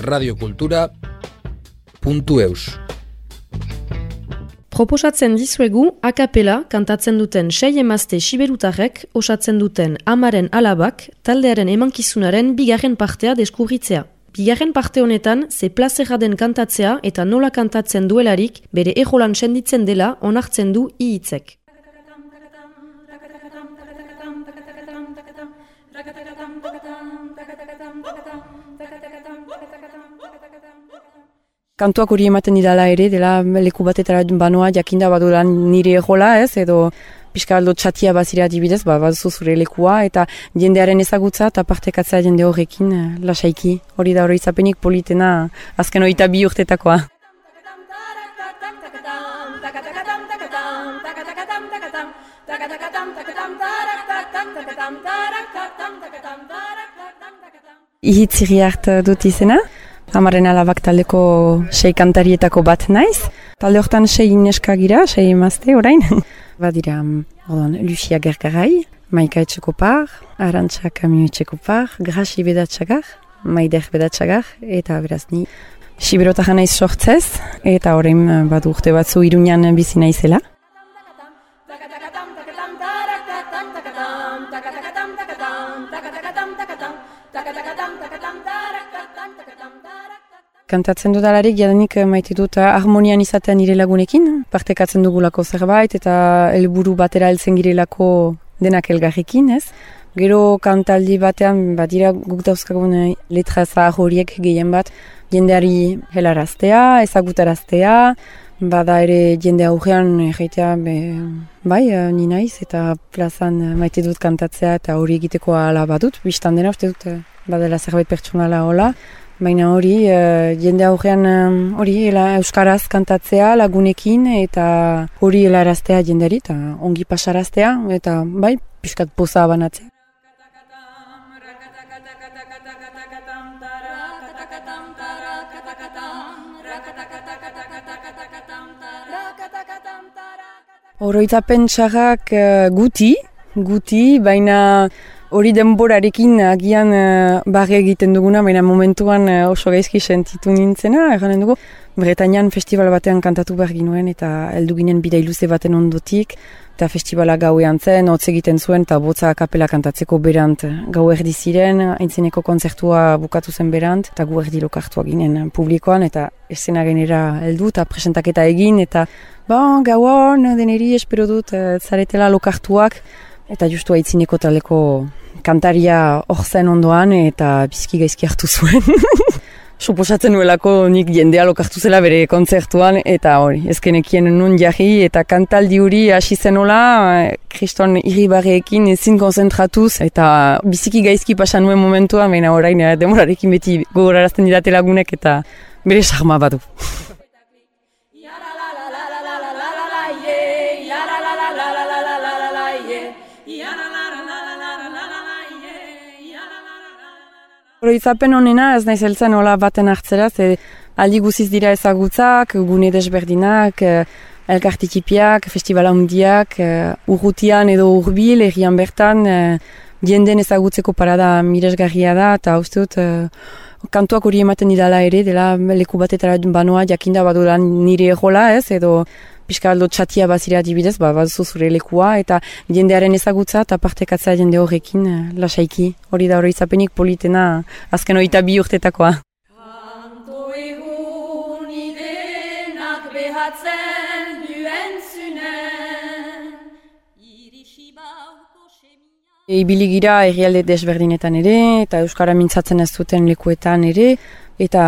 radiokultura.eus Proposatzen dizuegu akapela kantatzen duten sei emazte siberutarrek osatzen duten amaren alabak taldearen emankizunaren bigarren partea deskubritzea. Bigarren parte honetan, ze plazera den kantatzea eta nola kantatzen duelarik bere ejolan senditzen dela onartzen du ihitzek. Kantuak hori ematen didala ere, dela leku batetara banoa jakinda badura nire egola ez, edo pixka aldo txatia bazira dibidez, ba, baduzu zure lekua, eta jendearen ezagutza eta partekatzea jende horrekin eh, lasaiki. Hori da hori izapenik politena azken hori bi urtetakoa. Ihitziri hart dut izena, Amaren alabak taldeko sei kantarietako bat naiz. Talde hortan sei neska gira, sei emazte orain. Badira, odon, Lucia Gergarai, Maika Etxekopar, Arantxa Kamio Etxekopar, Grasi Bedatxagar, Maider Bedatxagar, eta beraz ni. Siberota naiz sortzez, eta orain badu urte batzu irunian bizi naizela. Kantatzen dudalarik, jadanik eh, maite dut eh, harmonian izatean nire lagunekin, partekatzen dugulako zerbait eta helburu batera heltzen girelako denak elgarrekin, ez? Gero kantaldi batean, badira guk dauzkagun eh, letra zahar horiek gehien bat, jendeari helaraztea, ezagutaraztea, bada ere jende aurrean egeitea, bai, ni naiz, eta plazan maite dut kantatzea eta hori egiteko ala badut, biztan dena uste dut, badela zerbait pertsonala hola, Baina hori, uh, jende aurrean hori euskaraz kantatzea lagunekin eta hori helaraztea jenderi eta ongi pasaraztea eta bai, piskat poza banatzea. Oroitzapen txarrak uh, guti, guti, baina Hori denborarekin agian uh, egiten duguna, baina momentuan uh, oso gaizki sentitu nintzena, eganen dugu, Bretañan festival batean kantatu behar ginuen eta heldu ginen bidai luze baten ondotik, eta festivala gauean zen, hotz egiten zuen, eta botza kapela kantatzeko berant. Gau erdi ziren, aintzineko konzertua bukatu zen berant, eta gu erdi lokartua ginen publikoan, eta esena genera heldu, eta presentaketa egin, eta bon, gau hon, deneri espero dut, uh, zaretela lokartuak, Eta justu haitzineko taleko kantaria hor zen ondoan eta bizki gaizki hartu zuen. Suposatzen nuelako nik jendea lokartu zela bere kontzertuan eta hori, ezkenekien nun jarri eta kantaldi hori hasi zenola, kriston irribarreekin ezin konzentratuz eta biziki gaizki pasan nuen momentua, baina orain eh, demorarekin beti gogorarazten didate lagunek eta bere sarma badu. Oroitzapen honena ez naiz heltzen hola baten hartzera, ze aldi guziz dira ezagutzak, gune desberdinak, eh, elkartikipiak, festivala hundiak, eh, urrutian edo urbil, errian bertan, eh, jenden ezagutzeko parada miresgarria da, eta uste dut, kantuak hori ematen didala ere, dela leku batetara banoa jakinda baduran nire egola ez, edo pixka aldo txatia bazira dibidez, ba, baduzu zure lekua, eta jendearen ezagutza eta partekatzea jende horrekin uh, lasaiki. Hori da hori izapenik politena azken hori bi urtetakoa. Kanto egun idenak behatzen duen zunen, Ibili gira errialde desberdinetan ere, eta Euskara mintzatzen ez duten lekuetan ere, eta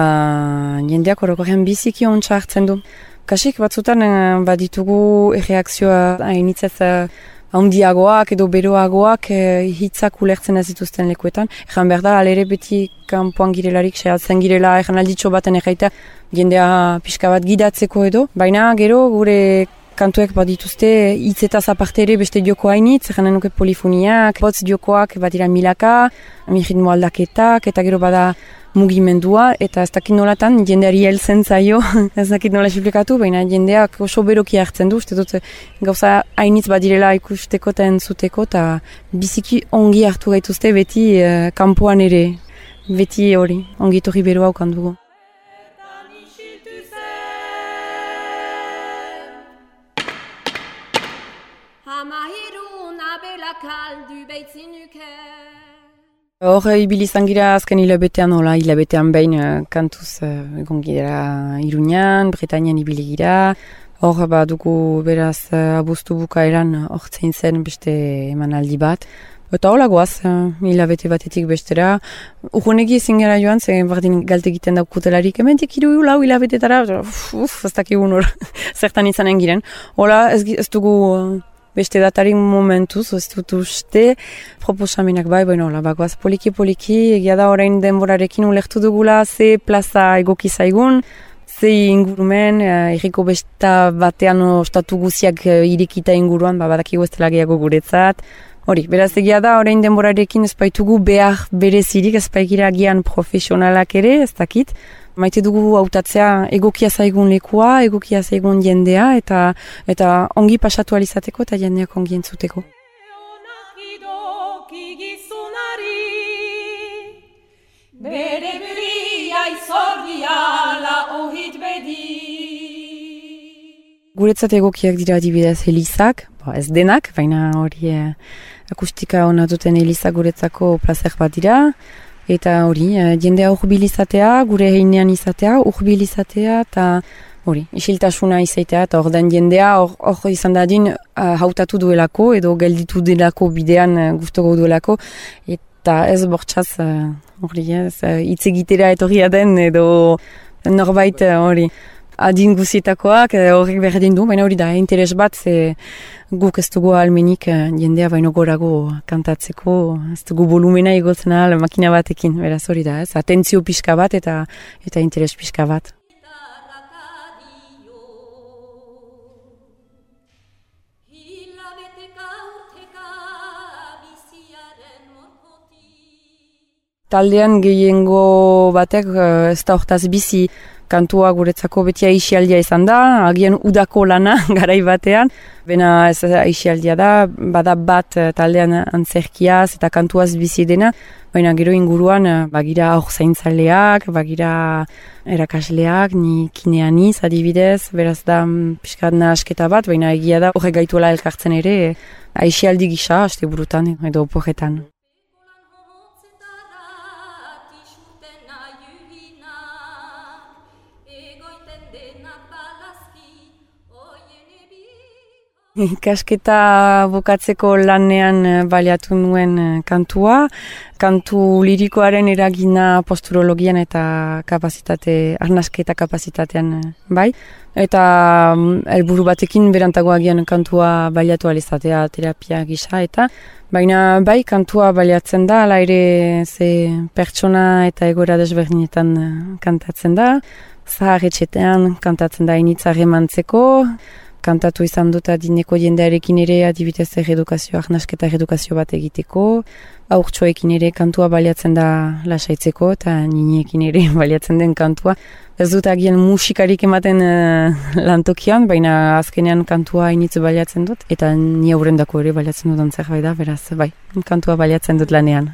jendeak orokorrean biziki ontsa hartzen du. Kasik batzutan uh, baditugu erreakzioa hainitzez uh, handiagoak edo beroagoak uh, hitzak ulertzen ez dituzten lekuetan. Egan behar da, alere beti kanpoan girelarik, sehatzen girela, egan alditxo baten erraita jendea pixka bat gidatzeko edo. Baina gero gure kantuek badituzte hitz eta zaparte ere beste dioko hainitz, egan nuke polifoniak, botz diokoak badira milaka, mi ritmo aldaketak, eta gero bada mugimendua eta ez dakit nolatan jendeari heltzen zaio, ez dakit nola esplikatu, baina jendeak oso beroki hartzen du, uste dut gauza hainitz badirela ikusteko eta entzuteko eta biziki ongi hartu gaituzte beti uh, kanpoan ere, beti hori, ongi torri beroa dugu. Hor, ibili izan gira azken hilabetean, hola, hilabetean behin uh, kantuz uh, egon gira Iruñan, Bretainian ibili gira. Hor, ba, dugu beraz uh, abuztu bukaeran hor zen beste emanaldi bat. Eta hola goaz, uh, hilabete batetik bestera. Urgunegi ezin gara joan, zen bardin galte egiten daukutelarik. Hemen iru lau hilabetetara, uff, ez dakigun hor, zertan izanen giren. Hola, ez, ez dugu beste datarik momentuz, ez dut uste, proposamenak bai, bueno, la, bagoaz poliki-poliki, egia da orain denborarekin ulertu dugula, ze plaza egoki zaigun, ze ingurumen, eh, erriko besta batean ostatu guziak eh, irikita inguruan, ba, badakigu ez gehiago guretzat, Hori, beraz egia da, orain denborarekin ezpaitugu behar berezirik, ezpaikira gian profesionalak ere, ez dakit, maite dugu hautatzea egokia zaigun lekua, egokia zaigun jendea, eta eta ongi pasatu alizateko eta jendeak ongi entzuteko. Bere Guretzat egokiak dira adibidez elizak, ba, ez denak, baina hori eh, akustika hona duten elizak guretzako plazer bat dira, Eta hori, uh, jendea urbilizatea, gure heinean izatea, urbilizatea, eta hori, isiltasuna izatea, eta ordan jendea hor izan dadin uh, hautatu duelako, edo gelditu delako bidean uh, guztoko duelako, eta ez bortxaz, hori, ez, uh, itzegitera etorria den, edo norbait hori adin guzietakoak eh, horrek berdin du, baina hori da, interes bat, ze guk ez dugu almenik eh, jendea baino gorago kantatzeko, ez dugu volumena igotzen ahal makina batekin, beraz hori da, ez, atentzio pixka bat eta eta interes pixka bat. Taldean gehiengo batek eh, ez da hortaz bizi, kantua guretzako beti aixialdia izan da, agian udako lana garai batean, bena ez aixialdia da, bada bat eh, taldean antzerkiaz eta kantuaz bizi dena, baina gero inguruan eh, bagira hor zaintzaleak, bagira erakasleak, ni kineaniz adibidez, beraz da mm, pixkat asketa bat, baina egia da horrek gaituela elkartzen ere, aixialdi gisa, haste burutan edo oporetan. Ikasketa bukatzeko lanean eh, baliatu nuen eh, kantua. Kantu lirikoaren eragina posturologian eta kapasitate, arnasketa kapasitatean eh, bai. Eta mm, helburu batekin berantagoagian kantua baliatu alizatea terapia gisa eta baina bai kantua baliatzen da, ala ere ze pertsona eta egora desberdinetan kantatzen da. Zaharretxetean kantatzen da initzare mantzeko, kantatu izan dut adineko jendearekin ere adibidez edukazio, ahnasketa edukazio bat egiteko, aurtsoekin ere kantua baliatzen da lasaitzeko eta niniekin ere baliatzen den kantua. Ez dut agian musikarik ematen uh, lantokian, baina azkenean kantua initz baliatzen dut, eta ni aurrendako ere baliatzen dut zerbait da, beraz, bai, kantua baliatzen dut lanean.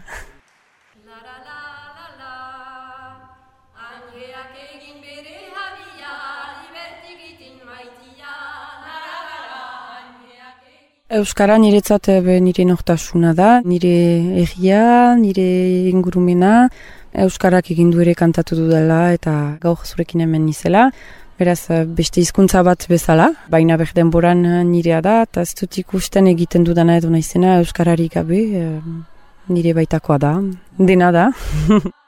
Euskara niretzat ebe nire nortasuna da, nire egia, nire ingurumena, Euskarak egindu ere kantatu dudala eta gaur zurekin hemen nizela. Beraz, beste hizkuntza bat bezala, baina berdenboran nirea da, eta ez dut ikusten egiten dudana edo naizena Euskararik gabe, nire baitakoa da, dena da.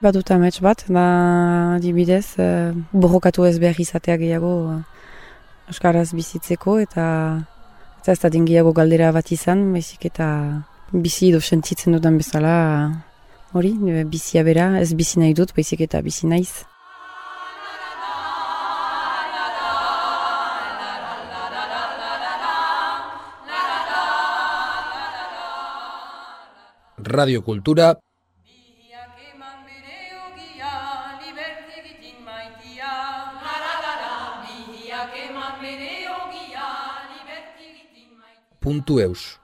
Badut amets bat, da dibidez, uh, borrokatu ez behar izatea gehiago uh, Euskaraz bizitzeko eta eta ez da gehiago galdera bat izan, baizik eta bizi edo sentitzen dudan bezala hori, uh, bizia bera, ez bizi nahi dut, baizik eta bizi naiz. Radio Cultura www.radiocultura.eus.